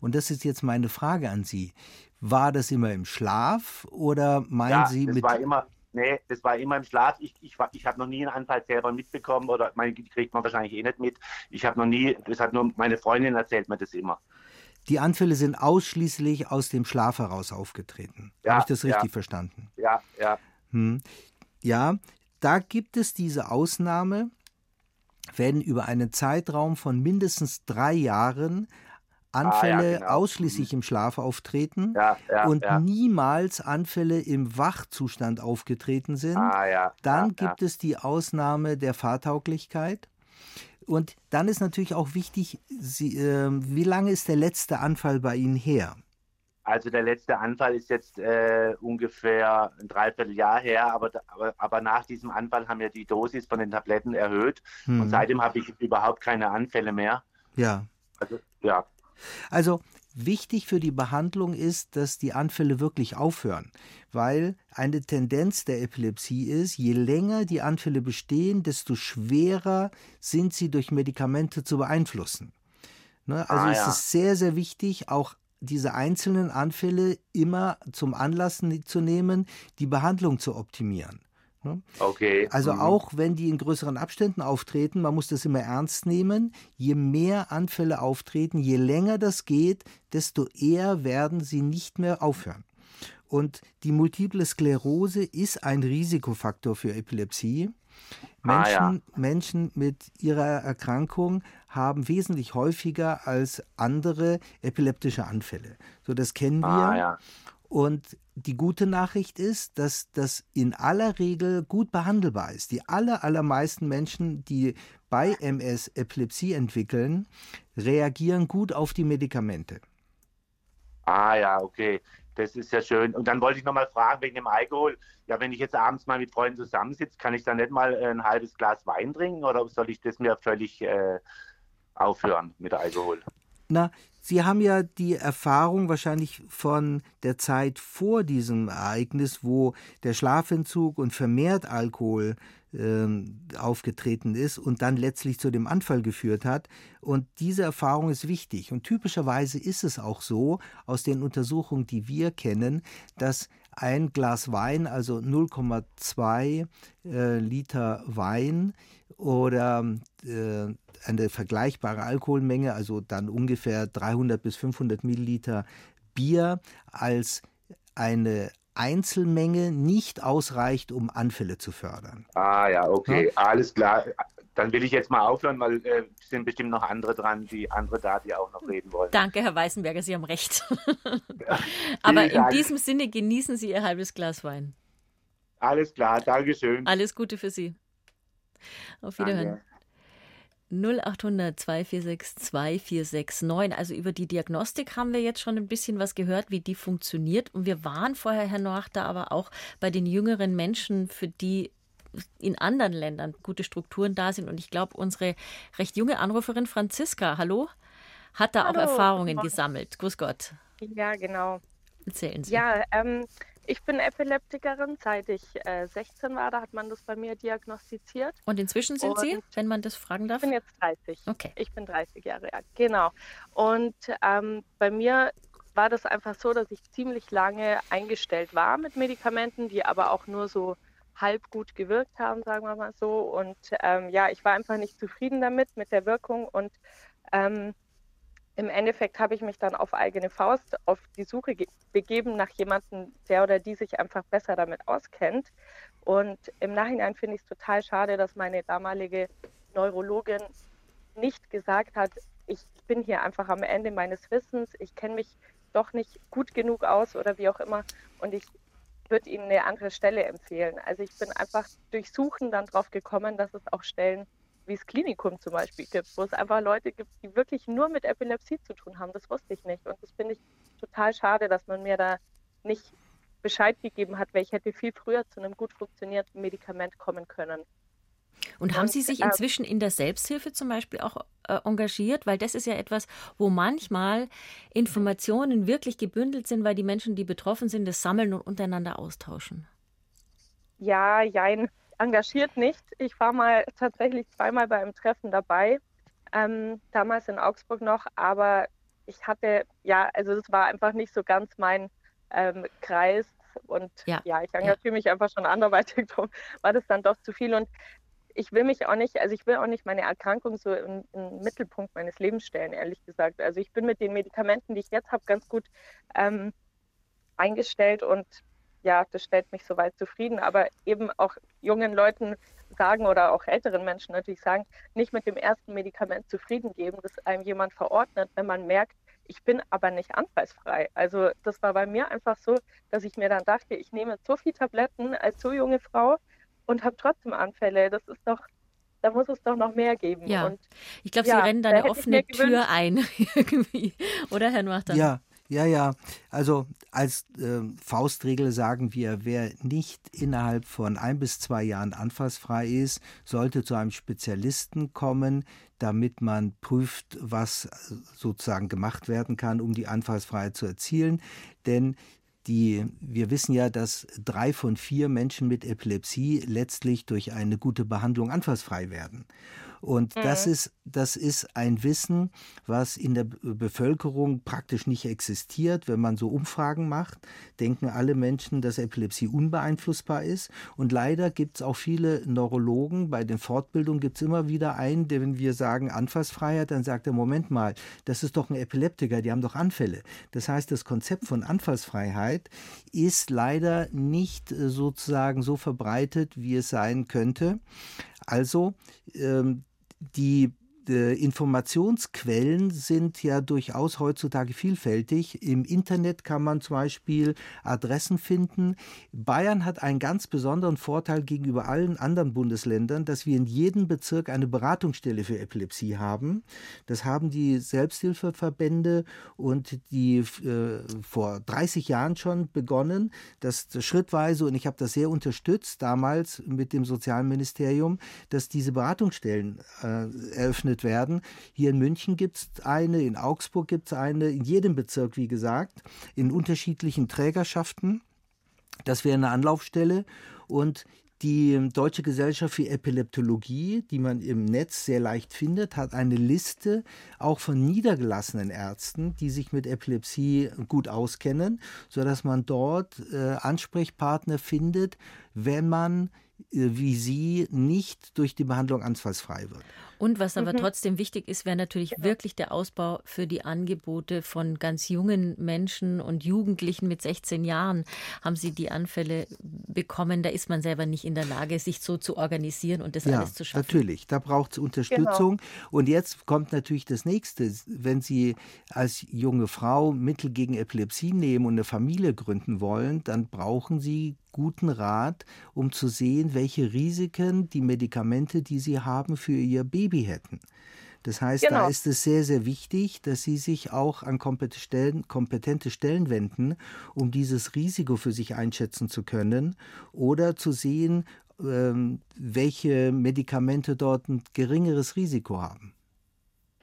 Und das ist jetzt meine Frage an Sie. War das immer im Schlaf oder meinen ja, Sie das mit. War immer, nee, das war immer im Schlaf. Ich, ich, ich habe noch nie einen Anfall selber mitbekommen oder meine kriegt man wahrscheinlich eh nicht mit. Ich habe noch nie, das hat nur meine Freundin erzählt mir das immer. Die Anfälle sind ausschließlich aus dem Schlaf heraus aufgetreten. Ja, Habe ich das richtig ja. verstanden? Ja, ja. Hm. Ja, da gibt es diese Ausnahme, wenn über einen Zeitraum von mindestens drei Jahren Anfälle ah, ja, genau. ausschließlich mhm. im Schlaf auftreten ja, ja, und niemals Anfälle im Wachzustand aufgetreten sind, ah, dann gibt es die Ausnahme der Fahrtauglichkeit. Und dann ist natürlich auch wichtig, Sie, äh, wie lange ist der letzte Anfall bei Ihnen her? Also der letzte Anfall ist jetzt äh, ungefähr ein Dreivierteljahr her, aber, aber, aber, nach diesem Anfall haben wir die Dosis von den Tabletten erhöht hm. und seitdem habe ich überhaupt keine Anfälle mehr. Ja. Also, ja. Also wichtig für die Behandlung ist, dass die Anfälle wirklich aufhören, weil eine Tendenz der Epilepsie ist, je länger die Anfälle bestehen, desto schwerer sind sie durch Medikamente zu beeinflussen. Ne? Also ah, ja. es ist sehr, sehr wichtig, auch diese einzelnen Anfälle immer zum Anlass zu nehmen, die Behandlung zu optimieren. Ne? Okay. Also mhm. auch wenn die in größeren Abständen auftreten, man muss das immer ernst nehmen. Je mehr Anfälle auftreten, je länger das geht, desto eher werden sie nicht mehr aufhören. Und die multiple Sklerose ist ein Risikofaktor für Epilepsie. Menschen, ah, ja. Menschen mit ihrer Erkrankung haben wesentlich häufiger als andere epileptische Anfälle. So, das kennen wir. Ah, ja. Und die gute Nachricht ist, dass das in aller Regel gut behandelbar ist. Die aller, allermeisten Menschen, die bei MS Epilepsie entwickeln, reagieren gut auf die Medikamente. Ah ja, okay. Das ist ja schön. Und dann wollte ich nochmal fragen wegen dem Alkohol. Ja, wenn ich jetzt abends mal mit Freunden zusammensitze, kann ich dann nicht mal ein halbes Glas Wein trinken oder soll ich das mir völlig äh, aufhören mit Alkohol? Na, Sie haben ja die Erfahrung wahrscheinlich von der Zeit vor diesem Ereignis, wo der Schlafentzug und vermehrt Alkohol ähm, aufgetreten ist und dann letztlich zu dem Anfall geführt hat. Und diese Erfahrung ist wichtig. Und typischerweise ist es auch so, aus den Untersuchungen, die wir kennen, dass ein Glas Wein, also 0,2 äh, Liter Wein oder äh, eine vergleichbare Alkoholmenge, also dann ungefähr 300 bis 500 Milliliter Bier als eine Einzelmenge nicht ausreicht, um Anfälle zu fördern. Ah ja, okay, ja? alles klar. Dann will ich jetzt mal aufhören, weil äh, sind bestimmt noch andere dran, die andere da, die auch noch reden wollen. Danke, Herr Weißenberger, Sie haben recht. Aber in Dank. diesem Sinne genießen Sie Ihr halbes Glas Wein. Alles klar, Dankeschön. Alles Gute für Sie. Auf Wiederhören. Danke. 0800 246 2469. Also über die Diagnostik haben wir jetzt schon ein bisschen was gehört, wie die funktioniert. Und wir waren vorher, Herr Noachter, aber auch bei den jüngeren Menschen, für die in anderen Ländern gute Strukturen da sind. Und ich glaube, unsere recht junge Anruferin Franziska, hallo, hat da hallo. auch Erfahrungen gesammelt. Grüß Gott. Ja, genau. Erzählen Sie. Ja, ähm, ich bin Epileptikerin, seit ich äh, 16 war, da hat man das bei mir diagnostiziert. Und inzwischen sind und Sie, wenn man das fragen darf? Ich bin jetzt 30. Okay. Ich bin 30 Jahre alt, genau. Und ähm, bei mir war das einfach so, dass ich ziemlich lange eingestellt war mit Medikamenten, die aber auch nur so halb gut gewirkt haben, sagen wir mal so. Und ähm, ja, ich war einfach nicht zufrieden damit, mit der Wirkung und ähm, im Endeffekt habe ich mich dann auf eigene Faust auf die Suche begeben nach jemandem, der oder die sich einfach besser damit auskennt. Und im Nachhinein finde ich es total schade, dass meine damalige Neurologin nicht gesagt hat, ich bin hier einfach am Ende meines Wissens, ich kenne mich doch nicht gut genug aus oder wie auch immer und ich würde Ihnen eine andere Stelle empfehlen. Also ich bin einfach durch Suchen dann drauf gekommen, dass es auch Stellen wie es Klinikum zum Beispiel gibt, wo es einfach Leute gibt, die wirklich nur mit Epilepsie zu tun haben. Das wusste ich nicht. Und das finde ich total schade, dass man mir da nicht Bescheid gegeben hat, weil ich hätte viel früher zu einem gut funktionierenden Medikament kommen können. Und haben Sie sich äh, inzwischen in der Selbsthilfe zum Beispiel auch äh, engagiert? Weil das ist ja etwas, wo manchmal Informationen wirklich gebündelt sind, weil die Menschen, die betroffen sind, das sammeln und untereinander austauschen. Ja, jein engagiert nicht. Ich war mal tatsächlich zweimal bei einem Treffen dabei, ähm, damals in Augsburg noch, aber ich hatte, ja, also das war einfach nicht so ganz mein ähm, Kreis und ja, ja ich engagiere ja. mich einfach schon anderweitig, darum war das dann doch zu viel und ich will mich auch nicht, also ich will auch nicht meine Erkrankung so im, im Mittelpunkt meines Lebens stellen, ehrlich gesagt. Also ich bin mit den Medikamenten, die ich jetzt habe, ganz gut ähm, eingestellt und ja, das stellt mich soweit zufrieden. Aber eben auch jungen Leuten sagen oder auch älteren Menschen natürlich sagen, nicht mit dem ersten Medikament zufrieden geben, das einem jemand verordnet, wenn man merkt, ich bin aber nicht anfallsfrei. Also das war bei mir einfach so, dass ich mir dann dachte, ich nehme so viele Tabletten als so junge Frau und habe trotzdem Anfälle. Das ist doch, da muss es doch noch mehr geben. Ja. Und, ich glaube, ja, Sie rennen da eine offene Tür ein, irgendwie. Oder, Herr Noachter? Ja, ja, ja. Also als äh, Faustregel sagen wir, wer nicht innerhalb von ein bis zwei Jahren anfallsfrei ist, sollte zu einem Spezialisten kommen, damit man prüft, was äh, sozusagen gemacht werden kann, um die Anfallsfreiheit zu erzielen. Denn die, wir wissen ja, dass drei von vier Menschen mit Epilepsie letztlich durch eine gute Behandlung anfallsfrei werden. Und das, ist, das ist ein Wissen, was in der Be- Bevölkerung praktisch nicht existiert. Wenn man so Umfragen macht, denken alle Menschen, dass Epilepsie unbeeinflussbar ist. Und leider gibt es auch viele Neurologen. Bei den Fortbildungen gibt es immer wieder einen, der, wenn wir sagen Anfallsfreiheit, dann sagt er, Moment mal, das ist doch ein Epileptiker, die haben doch Anfälle. Das heißt, das Konzept von Anfallsfreiheit ist leider nicht äh, sozusagen so verbreitet, wie es sein könnte. Also ähm, die Informationsquellen sind ja durchaus heutzutage vielfältig. Im Internet kann man zum Beispiel Adressen finden. Bayern hat einen ganz besonderen Vorteil gegenüber allen anderen Bundesländern, dass wir in jedem Bezirk eine Beratungsstelle für Epilepsie haben. Das haben die Selbsthilfeverbände und die äh, vor 30 Jahren schon begonnen, das schrittweise, und ich habe das sehr unterstützt damals mit dem Sozialministerium, dass diese Beratungsstellen äh, eröffnet werden. Hier in München gibt es eine, in Augsburg gibt es eine, in jedem Bezirk, wie gesagt, in unterschiedlichen Trägerschaften. Das wäre eine Anlaufstelle. Und die Deutsche Gesellschaft für Epileptologie, die man im Netz sehr leicht findet, hat eine Liste auch von niedergelassenen Ärzten, die sich mit Epilepsie gut auskennen, sodass man dort äh, Ansprechpartner findet, wenn man äh, wie sie nicht durch die Behandlung anfallsfrei wird. Und was aber Mhm. trotzdem wichtig ist, wäre natürlich wirklich der Ausbau für die Angebote von ganz jungen Menschen und Jugendlichen mit 16 Jahren. Haben sie die Anfälle bekommen? Da ist man selber nicht in der Lage, sich so zu organisieren und das Ja, alles zu schaffen. natürlich. Da braucht es Unterstützung. Und jetzt kommt natürlich das Nächste. Wenn Sie als junge Frau Mittel gegen Epilepsie nehmen und eine Familie gründen wollen, dann brauchen Sie guten Rat, um zu sehen, welche Risiken die Medikamente, die Sie haben, für Ihr Baby hätten. Das heißt, da Genau. ist es sehr, sehr wichtig, dass Sie sich auch an kompetente Stellen, kompetente Stellen wenden, um dieses Risiko für sich einschätzen zu können oder zu sehen, ähm, welche Medikamente dort ein geringeres Risiko haben.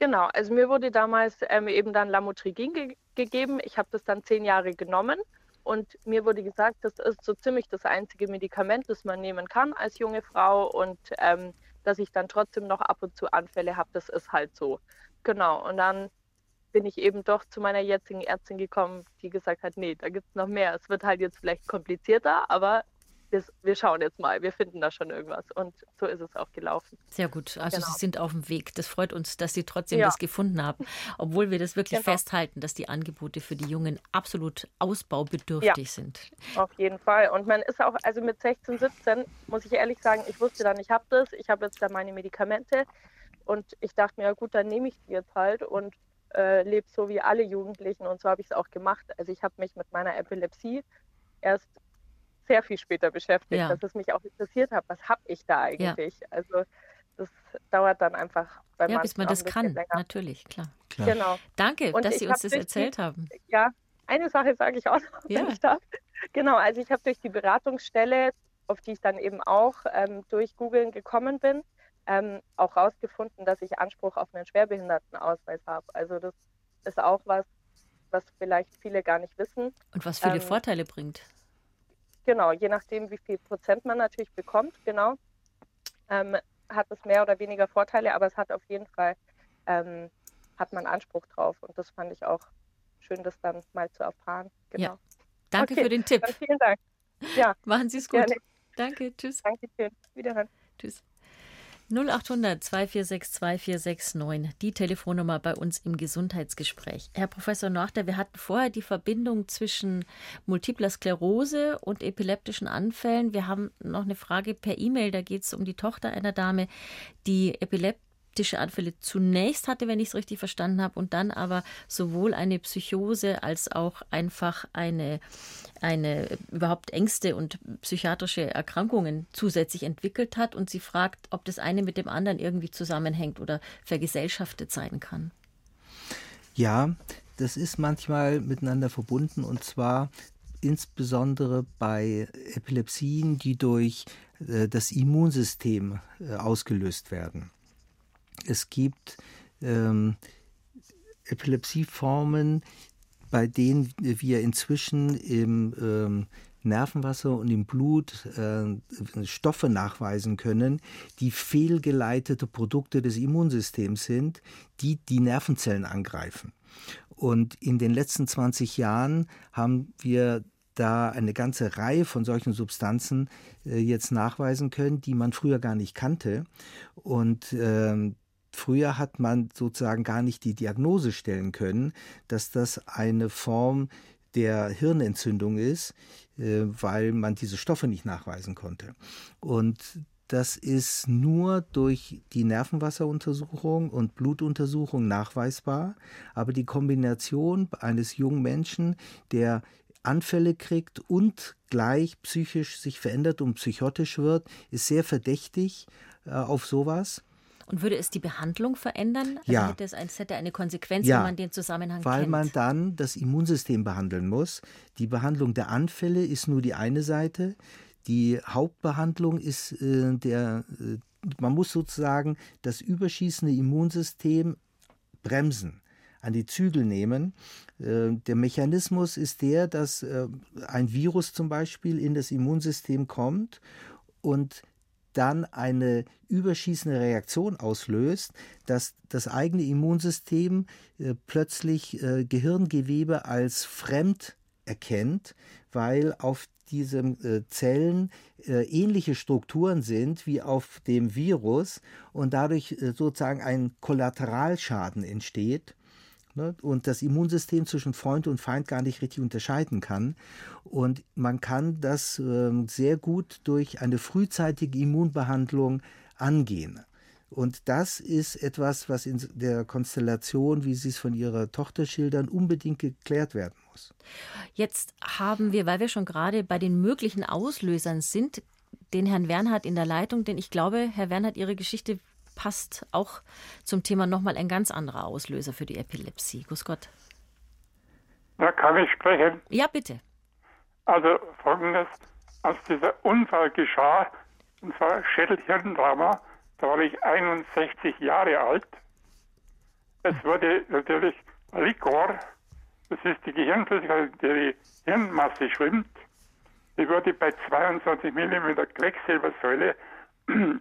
Genau, also mir wurde damals ähm, eben dann Lamotrigin ge gegeben. Ich habe das dann zehn Jahre genommen und mir wurde gesagt, das ist so ziemlich das einzige Medikament, das man nehmen kann als junge Frau und ähm, dass ich dann trotzdem noch ab und zu Anfälle habe, das ist halt so. Genau, und dann bin ich eben doch zu meiner jetzigen Ärztin gekommen, die gesagt hat, nee, da gibt es noch mehr. Es wird halt jetzt vielleicht komplizierter, aber wir, wir schauen jetzt mal, wir finden da schon irgendwas. Und so ist es auch gelaufen. Sehr gut. Also Genau. Sie sind auf dem Weg. Das freut uns, dass Sie trotzdem Ja. das gefunden haben, obwohl wir das wirklich Genau. festhalten, dass die Angebote für die Jungen absolut ausbaubedürftig sind. Auf jeden Fall. Und man ist auch, also mit 16, 17, muss ich ehrlich sagen, ich wusste dann, ich habe das, ich habe jetzt da meine Medikamente und ich dachte mir, ja gut, dann nehme ich die jetzt halt und äh, lebe so wie alle Jugendlichen und so habe ich es auch gemacht. Also ich habe mich mit meiner Epilepsie erst sehr viel später beschäftigt, Ja. dass es mich auch interessiert hat, was habe ich da eigentlich? Also das dauert dann einfach bei Ja, bis man das kann. länger. Natürlich, klar. Klar. Genau. Danke, Und dass Sie uns das durch die- erzählt haben. Ja, eine Sache sage ich auch noch, Ja. wenn ich darf. Genau, also ich habe durch die Beratungsstelle, auf die ich dann eben auch ähm, durch Googlen gekommen bin, ähm, auch herausgefunden, dass ich Anspruch auf einen Schwerbehindertenausweis habe. Also das ist auch was, was vielleicht viele gar nicht wissen. Und was viele Ähm, Vorteile bringt. Genau, je nachdem, wie viel Prozent man natürlich bekommt, genau, ähm, hat es mehr oder weniger Vorteile, aber es hat auf jeden Fall, ähm, hat man Anspruch drauf. Und das fand ich auch schön, das dann mal zu erfahren. Genau. Ja. Danke Okay, für den Tipp. Vielen Dank. Ja, Machen Sie es gut. gerne. Danke, tschüss. Danke schön. Wiederhören. Tschüss. 0800 246 2469, die Telefonnummer bei uns im Gesundheitsgespräch. Herr Professor Norchter, wir hatten vorher die Verbindung zwischen multipler Sklerose und epileptischen Anfällen. Wir haben noch eine Frage per E-Mail, da geht es um die Tochter einer Dame, die epileptisch epileptische Anfälle zunächst hatte, wenn ich es richtig verstanden habe, und dann aber sowohl eine Psychose als auch einfach eine, eine überhaupt Ängste und psychiatrische Erkrankungen zusätzlich entwickelt hat. Und sie fragt, ob das eine mit dem anderen irgendwie zusammenhängt oder vergesellschaftet sein kann. Ja, das ist manchmal miteinander verbunden und zwar insbesondere bei Epilepsien, die durch äh, das Immunsystem äh, ausgelöst werden. Es gibt ähm, Epilepsieformen, bei denen wir inzwischen im ähm, Nervenwasser und im Blut äh, Stoffe nachweisen können, die fehlgeleitete Produkte des Immunsystems sind, die die Nervenzellen angreifen. Und in den letzten 20 Jahren haben wir da eine ganze Reihe von solchen Substanzen äh, jetzt nachweisen können, die man früher gar nicht kannte. Und äh, Früher hat man sozusagen gar nicht die Diagnose stellen können, dass das eine Form der Hirnentzündung ist, äh, weil man diese Stoffe nicht nachweisen konnte. Und das ist nur durch die Nervenwasseruntersuchung und Blutuntersuchung nachweisbar. Aber die Kombination eines jungen Menschen, der Anfälle kriegt und gleich psychisch sich verändert und psychotisch wird, ist sehr verdächtig äh, auf sowas. Und würde es die Behandlung verändern? Also ja. hätte es, ein, hätte eine Konsequenz, ja, wenn man den Zusammenhang weil kennt? Weil man dann das Immunsystem behandeln muss. Die Behandlung der Anfälle ist nur die eine Seite. Die Hauptbehandlung ist äh, der, äh, man muss sozusagen das überschießende Immunsystem bremsen an die Zügel nehmen. Äh, der Mechanismus ist der, dass äh, ein Virus zum Beispiel in das Immunsystem kommt und dann eine überschießende Reaktion auslöst, dass das eigene Immunsystem äh, plötzlich äh, Gehirngewebe als fremd erkennt, weil auf diesen äh, Zellen äh, ähnliche Strukturen sind wie auf dem Virus und dadurch äh, sozusagen ein Kollateralschaden entsteht ne, und das Immunsystem zwischen Freund und Feind gar nicht richtig unterscheiden kann. Und man kann das äh, sehr gut durch eine frühzeitige Immunbehandlung angehen. Und das ist etwas, was in der Konstellation, wie Sie es von Ihrer Tochter schildern, unbedingt geklärt werden muss. Jetzt haben wir, weil wir schon gerade bei den möglichen Auslösern sind, den Herrn Wernhardt in der Leitung, denn ich glaube, Herr Wernhardt, Ihre Geschichte passt auch zum Thema nochmal ein ganz anderer Auslöser für die Epilepsie. Grüß Gott. Ja, kann ich sprechen? Ja, bitte. Also folgendes, als dieser Unfall geschah, und zwar Schädelhirntrauma, da war ich 61 Jahre alt. Es wurde natürlich Likor, das ist die Gehirnflüssigkeit, die die Hirnmasse schwimmt, die wurde bei 22 mm Quecksilbersäule,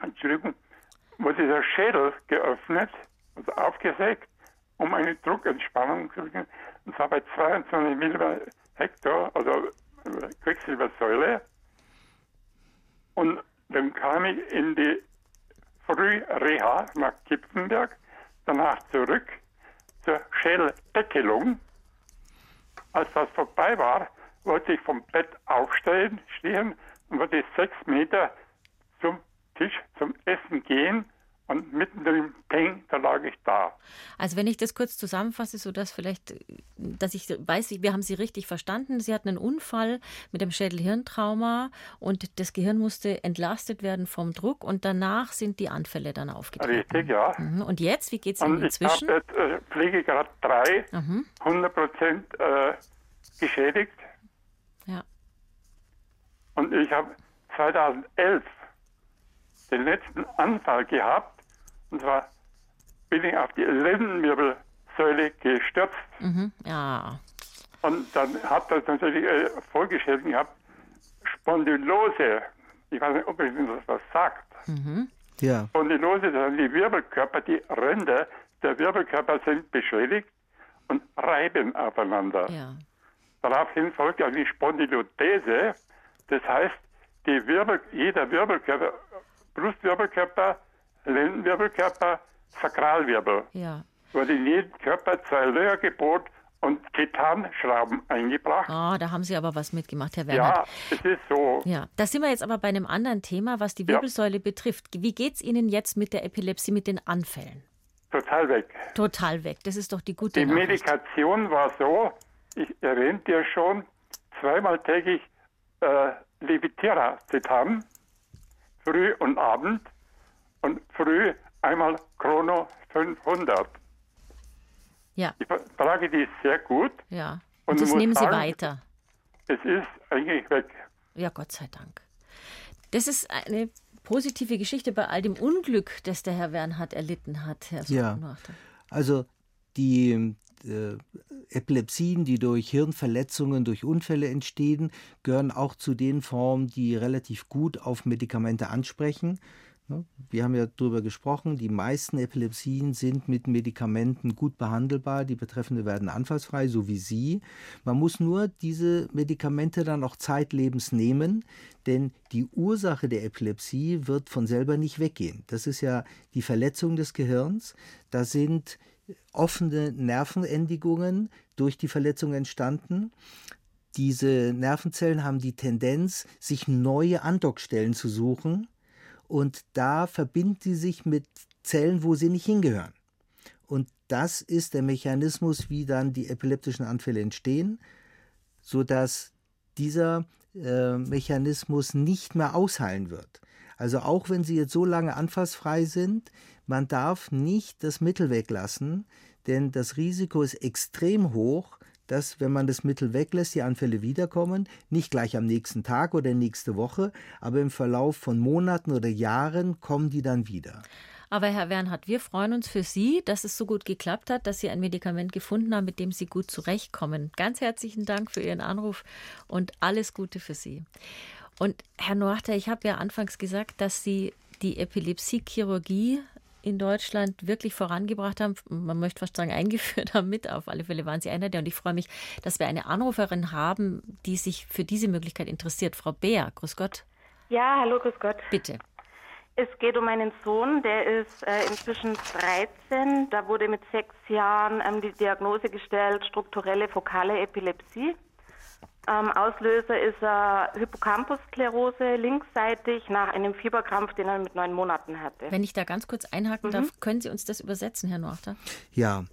Entschuldigung, wurde der Schädel geöffnet, also aufgesägt, um eine Druckentspannung zu bekommen. Und zwar bei 22 mm Hektar, also Quecksilbersäule. Und dann kam ich in die Frühreha nach Kippenberg, danach zurück zur Schädeldeckelung. Als das vorbei war, wollte ich vom Bett aufstehen, stehen und wollte sechs Meter zum Tisch zum Essen gehen und mitten im Peng, da lag ich da. Also wenn ich das kurz zusammenfasse, so dass vielleicht, dass ich weiß, wir haben Sie richtig verstanden. Sie hatten einen Unfall mit dem Schädelhirntrauma und das Gehirn musste entlastet werden vom Druck und danach sind die Anfälle dann aufgetreten. Richtig, ja. Mhm. Und jetzt, wie geht es Ihnen inzwischen? Ich habe äh, Pflegegrad 3, mhm. 100 Prozent äh, geschädigt. Ja. Und ich habe 2011 den letzten Anfall gehabt. Und zwar bin ich auf die Lendenwirbelsäule gestürzt. Mhm, ja. Und dann hat das natürlich äh, Folgeschäden gehabt. Spondylose. Ich weiß nicht, ob ich das was sagt. Mhm. Ja. Spondylose, das sind die Wirbelkörper, die Ränder der Wirbelkörper sind beschädigt und reiben aufeinander. Ja. Daraufhin folgt ja die Spondylothese. Das heißt, die Wirbel, jeder Wirbelkörper Brustwirbelkörper, Lendenwirbelkörper, Sakralwirbel. Ja. Wurde in jeden Körper zwei Löcher gebohrt und Titanschrauben eingebracht. Oh, da haben Sie aber was mitgemacht, Herr Werner. Ja, es ist so. Ja, da sind wir jetzt aber bei einem anderen Thema, was die Wirbelsäule ja. betrifft. Wie geht es Ihnen jetzt mit der Epilepsie, mit den Anfällen? Total weg. Total weg. Das ist doch die gute Die Nachricht. Medikation war so, ich erwähnte ja schon, zweimal täglich äh, Levitira-Titan, früh und abend und früh einmal Chrono 500. Ja. Ich trage die sehr gut. Ja. Und, und das nehmen Sie sagen, weiter. Es ist eigentlich weg. Ja, Gott sei Dank. Das ist eine positive Geschichte bei all dem Unglück, das der Herr Wernhardt erlitten hat, Herr Ja. Also die äh, Epilepsien, die durch Hirnverletzungen, durch Unfälle entstehen, gehören auch zu den Formen, die relativ gut auf Medikamente ansprechen. Ne? Wir haben ja darüber gesprochen, die meisten Epilepsien sind mit Medikamenten gut behandelbar. Die Betreffenden werden anfallsfrei, so wie Sie. Man muss nur diese Medikamente dann auch zeitlebens nehmen, denn die Ursache der Epilepsie wird von selber nicht weggehen. Das ist ja die Verletzung des Gehirns. Da sind offene Nervenendigungen durch die Verletzung entstanden. Diese Nervenzellen haben die Tendenz, sich neue Andockstellen zu suchen und da verbinden sie sich mit Zellen, wo sie nicht hingehören. Und das ist der Mechanismus, wie dann die epileptischen Anfälle entstehen, sodass dieser äh, Mechanismus nicht mehr ausheilen wird. Also auch wenn sie jetzt so lange anfassfrei sind, man darf nicht das Mittel weglassen, denn das Risiko ist extrem hoch, dass, wenn man das Mittel weglässt, die Anfälle wiederkommen, nicht gleich am nächsten Tag oder nächste Woche, aber im Verlauf von Monaten oder Jahren kommen die dann wieder. Aber Herr Wernhardt, wir freuen uns für Sie, dass es so gut geklappt hat, dass Sie ein Medikament gefunden haben, mit dem Sie gut zurechtkommen. Ganz herzlichen Dank für Ihren Anruf und alles Gute für Sie. Und Herr Noachter, ich habe ja anfangs gesagt, dass Sie die Epilepsiechirurgie in Deutschland wirklich vorangebracht haben, man möchte fast sagen eingeführt haben mit. Auf alle Fälle waren Sie einer der. Und ich freue mich, dass wir eine Anruferin haben, die sich für diese Möglichkeit interessiert. Frau Beer, grüß Gott. Ja, hallo, grüß Gott. Bitte. Es geht um einen Sohn, der ist äh, inzwischen 13. Da wurde mit sechs Jahren ähm, die Diagnose gestellt, strukturelle fokale Epilepsie. Ähm, Auslöser ist äh, Hippocampussklerose linksseitig nach einem Fieberkrampf, den er mit neun Monaten hatte. Wenn ich da ganz kurz einhaken mhm. darf, können Sie uns das übersetzen, Herr Norter? Ja,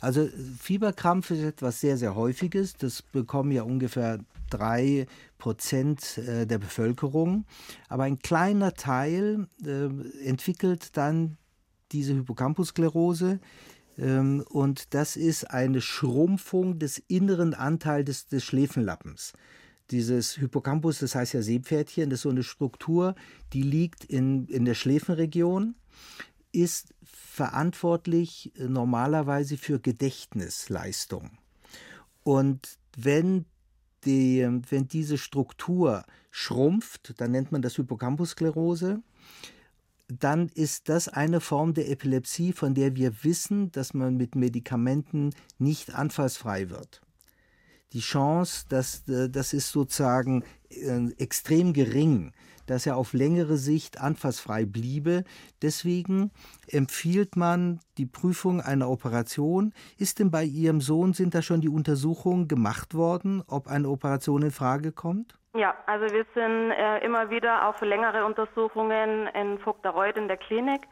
also Fieberkrampf ist etwas sehr, sehr Häufiges. Das bekommen ja ungefähr drei Prozent äh, der Bevölkerung. Aber ein kleiner Teil äh, entwickelt dann diese Hippocampussklerose ähm, und das ist eine Schrumpfung des inneren Anteils des, des Schläfenlappens. Dieses Hippocampus, das heißt ja Seepferdchen, das ist so eine Struktur, die liegt in, in der Schläfenregion, ist verantwortlich äh, normalerweise für Gedächtnisleistung. Und wenn, die, wenn diese Struktur schrumpft, dann nennt man das Hippocampussklerose, dann ist das eine Form der Epilepsie, von der wir wissen, dass man mit Medikamenten nicht anfallsfrei wird. Die Chance, dass, äh, das ist sozusagen äh, extrem gering, dass er auf längere Sicht anfassfrei bliebe. Deswegen empfiehlt man die Prüfung einer Operation. Ist denn bei Ihrem Sohn, sind da schon die Untersuchungen gemacht worden, ob eine Operation in Frage kommt? Ja, also wir sind äh, immer wieder auch für längere Untersuchungen in Vogtereuth in der Klinik,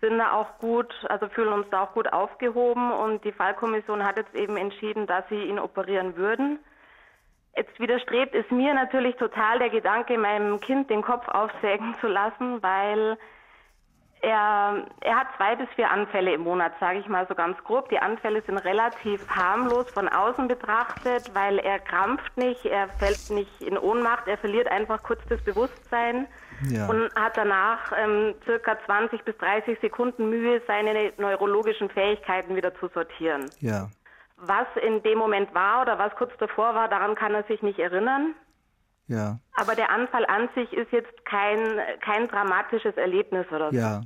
sind da auch gut, also fühlen uns da auch gut aufgehoben und die Fallkommission hat jetzt eben entschieden, dass sie ihn operieren würden. Jetzt widerstrebt es mir natürlich total der Gedanke, meinem Kind den Kopf aufsägen zu lassen, weil er, er hat zwei bis vier Anfälle im Monat, sage ich mal so ganz grob. Die Anfälle sind relativ harmlos von außen betrachtet, weil er krampft nicht, er fällt nicht in Ohnmacht, er verliert einfach kurz das Bewusstsein ja. und hat danach ähm, circa 20 bis 30 Sekunden Mühe, seine neurologischen Fähigkeiten wieder zu sortieren. Ja. Was in dem Moment war oder was kurz davor war, daran kann er sich nicht erinnern. Ja. Aber der Anfall an sich ist jetzt kein, kein dramatisches Erlebnis oder so. Ja.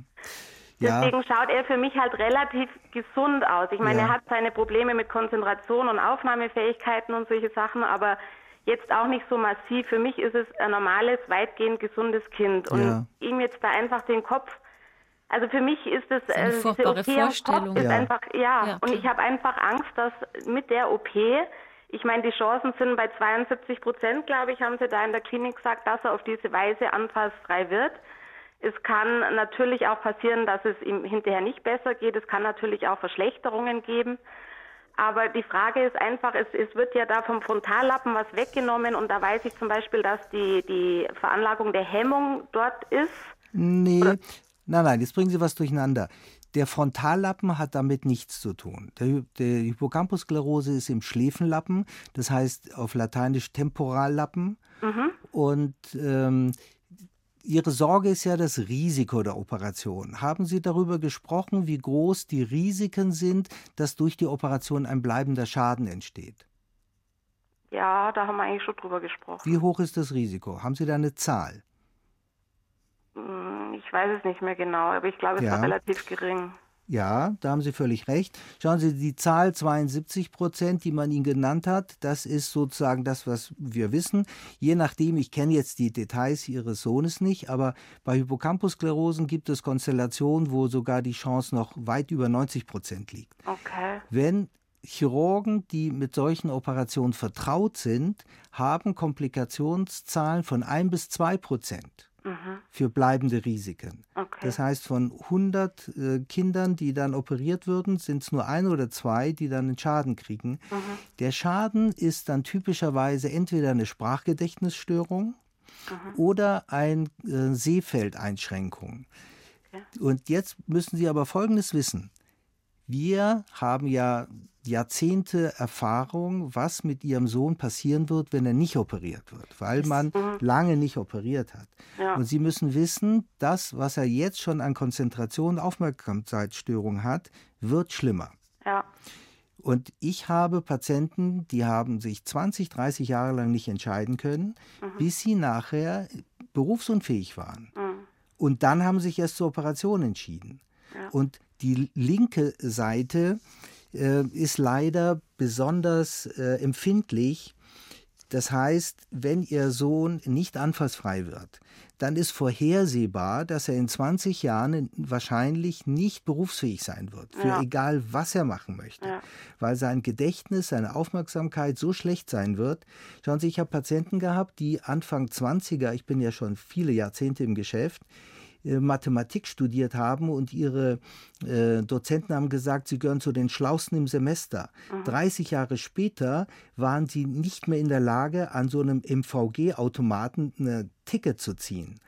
Deswegen schaut er für mich halt relativ gesund aus. Ich meine, ja. er hat seine Probleme mit Konzentration und Aufnahmefähigkeiten und solche Sachen, aber jetzt auch nicht so massiv. Für mich ist es ein normales, weitgehend gesundes Kind. Und Ja. ihm jetzt da einfach den Kopf. Also für mich ist es eine diese furchtbare Kopf Vorstellung. Ist Ja. einfach, ja. Ja, und ich habe einfach Angst, dass mit der OP, ich meine, die Chancen sind bei 72 Prozent, glaube ich, haben sie da in der Klinik gesagt, dass er auf diese Weise anfallsfrei wird. Es kann natürlich auch passieren, dass es ihm hinterher nicht besser geht. Es kann natürlich auch Verschlechterungen geben. Aber die Frage ist einfach, es, es wird ja da vom Frontallappen was weggenommen und da weiß ich zum Beispiel, dass die, die Veranlagung der Hemmung dort ist. Nee, nein, nein, jetzt bringen Sie was durcheinander. Der Frontallappen hat damit nichts zu tun. Der, der Hippocampussklerose ist im Schläfenlappen, das heißt auf Lateinisch Temporallappen. Und ähm, Ihre Sorge ist ja das Risiko der Operation. Haben Sie darüber gesprochen, wie groß die Risiken sind, dass durch die Operation ein bleibender Schaden entsteht? Ja, da haben wir eigentlich schon drüber gesprochen. Wie hoch ist das Risiko? Haben Sie da eine Zahl? Hm, Ich weiß es nicht mehr genau, aber ich glaube, es Ja. war relativ gering. Ja, da haben Sie völlig recht. Schauen Sie, die Zahl 72 Prozent, die man Ihnen genannt hat, das ist sozusagen das, was wir wissen. Je nachdem, ich kenne jetzt die Details Ihres Sohnes nicht, aber bei Hippocampussklerosen gibt es Konstellationen, wo sogar die Chance noch weit über 90 Prozent liegt. Okay. Wenn Chirurgen, die mit solchen Operationen vertraut sind, haben Komplikationszahlen von 1 bis 2 Prozent für bleibende Risiken. Okay. Das heißt, von 100 äh, Kindern, die dann operiert würden, sind es nur ein oder zwei, die dann einen Schaden kriegen. Der Schaden ist dann typischerweise entweder eine Sprachgedächtnisstörung oder eine äh, Sehfeldeinschränkung. Und jetzt müssen Sie aber Folgendes wissen. Wir haben ja Jahrzehnte Erfahrung, was mit Ihrem Sohn passieren wird, wenn er nicht operiert wird, weil man lange nicht operiert hat. Ja. Und Sie müssen wissen, das, was er jetzt schon an Konzentration und Aufmerksamkeitsstörung hat, wird schlimmer. Ja. Und ich habe Patienten, die haben sich 20, 30 Jahre lang nicht entscheiden können, bis sie nachher berufsunfähig waren. Und dann haben sie sich erst zur Operation entschieden. Und die linke Seite äh, ist leider besonders äh, empfindlich. Das heißt, wenn Ihr Sohn nicht anfallsfrei wird, dann ist vorhersehbar, dass er in 20 Jahren wahrscheinlich nicht berufsfähig sein wird, für Ja. egal was er machen möchte, Ja. weil sein Gedächtnis, seine Aufmerksamkeit so schlecht sein wird. Schauen Sie, ich habe Patienten gehabt, die Anfang 20er, ich bin ja schon viele Jahrzehnte im Geschäft, Mathematik studiert haben und ihre äh, Dozenten haben gesagt, sie gehören zu den Schlausten im Semester. 30 Jahre später waren sie nicht mehr in der Lage, an so einem MVG-Automaten ein Ticket zu ziehen.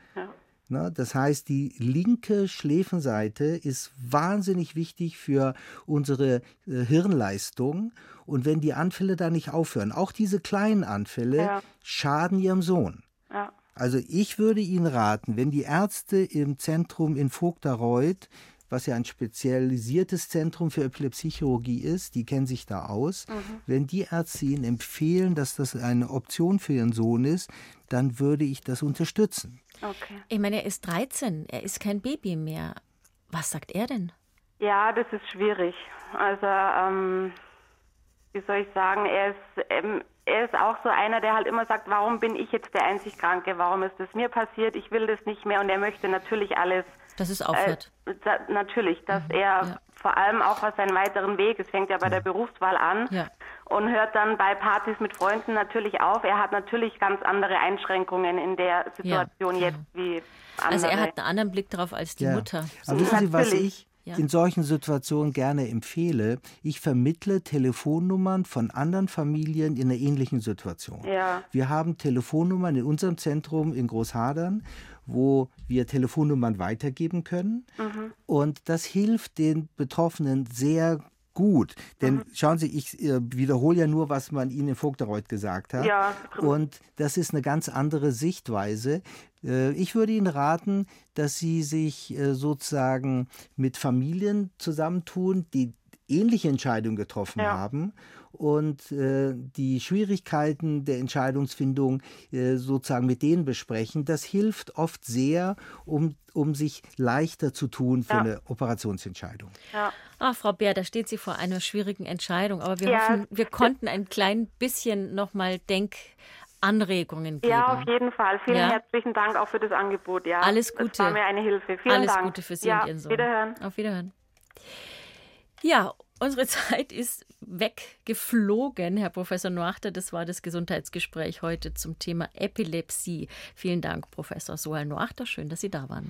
Na, das heißt, die linke Schläfenseite ist wahnsinnig wichtig für unsere äh, Hirnleistung. Und wenn die Anfälle da nicht aufhören, auch diese kleinen Anfälle, Ja. schaden ihrem Sohn. Ja. Also ich würde Ihnen raten, wenn die Ärzte im Zentrum in Vogtereuth, was ja ein spezialisiertes Zentrum für Epilepsiechirurgie ist, die kennen sich da aus, wenn die Ärzte Ihnen empfehlen, dass das eine Option für Ihren Sohn ist, dann würde ich das unterstützen. Okay. Ich meine, er ist 13, er ist kein Baby mehr. Was sagt er denn? Ja, das ist schwierig. Also, ähm, wie soll ich sagen, er ist, ähm, er ist auch so einer, der halt immer sagt, warum bin ich jetzt der einzig Kranke? Warum ist das mir passiert? Ich will das nicht mehr. Und er möchte natürlich alles. Dass es aufhört. Äh, da, natürlich, dass er ja. vor allem auch was seinen weiteren Weg, es fängt ja bei der Berufswahl an Ja. und hört dann bei Partys mit Freunden natürlich auf. Er hat natürlich ganz andere Einschränkungen in der Situation klar. jetzt wie andere. Also er hat einen anderen Blick darauf als die Ja. Mutter. Aber wissen Sie, was Natürlich. ich Ja. in solchen Situationen gerne empfehle? Ich vermittle Telefonnummern von anderen Familien in einer ähnlichen Situation. Ja. Wir haben Telefonnummern in unserem Zentrum in Großhadern, wo wir Telefonnummern weitergeben können. Mhm. Und das hilft den Betroffenen sehr gut. Denn Mhm. schauen Sie, ich äh, wiederhole ja nur, was man Ihnen in Vogtereuth gesagt hat. Ja. Und das ist eine ganz andere Sichtweise. Äh, Ich würde Ihnen raten, dass Sie sich äh, sozusagen mit Familien zusammentun, die ähnliche Entscheidungen getroffen Ja. haben und äh, die Schwierigkeiten der Entscheidungsfindung äh, sozusagen mit denen besprechen. Das hilft oft sehr, um, um sich leichter zu tun für Ja. eine Operationsentscheidung. Ja. Ah, Frau Bär, da steht sie vor einer schwierigen Entscheidung. Aber wir Ja. hoffen, wir konnten ein klein bisschen nochmal Anregungen geben. Ja, auf jeden Fall. Vielen ja. herzlichen Dank auch für das Angebot. Ja, alles Gute. Das war mir eine Hilfe. Vielen alles Dank. Gute für Sie ja, und Ihren Sohn. Wiederhören. Auf Wiederhören. Ja, unsere Zeit ist weggeflogen, Herr Professor Noachter. Das war das Gesundheitsgespräch heute zum Thema Epilepsie. Vielen Dank, Professor Sohal Noachter. Schön, dass Sie da waren.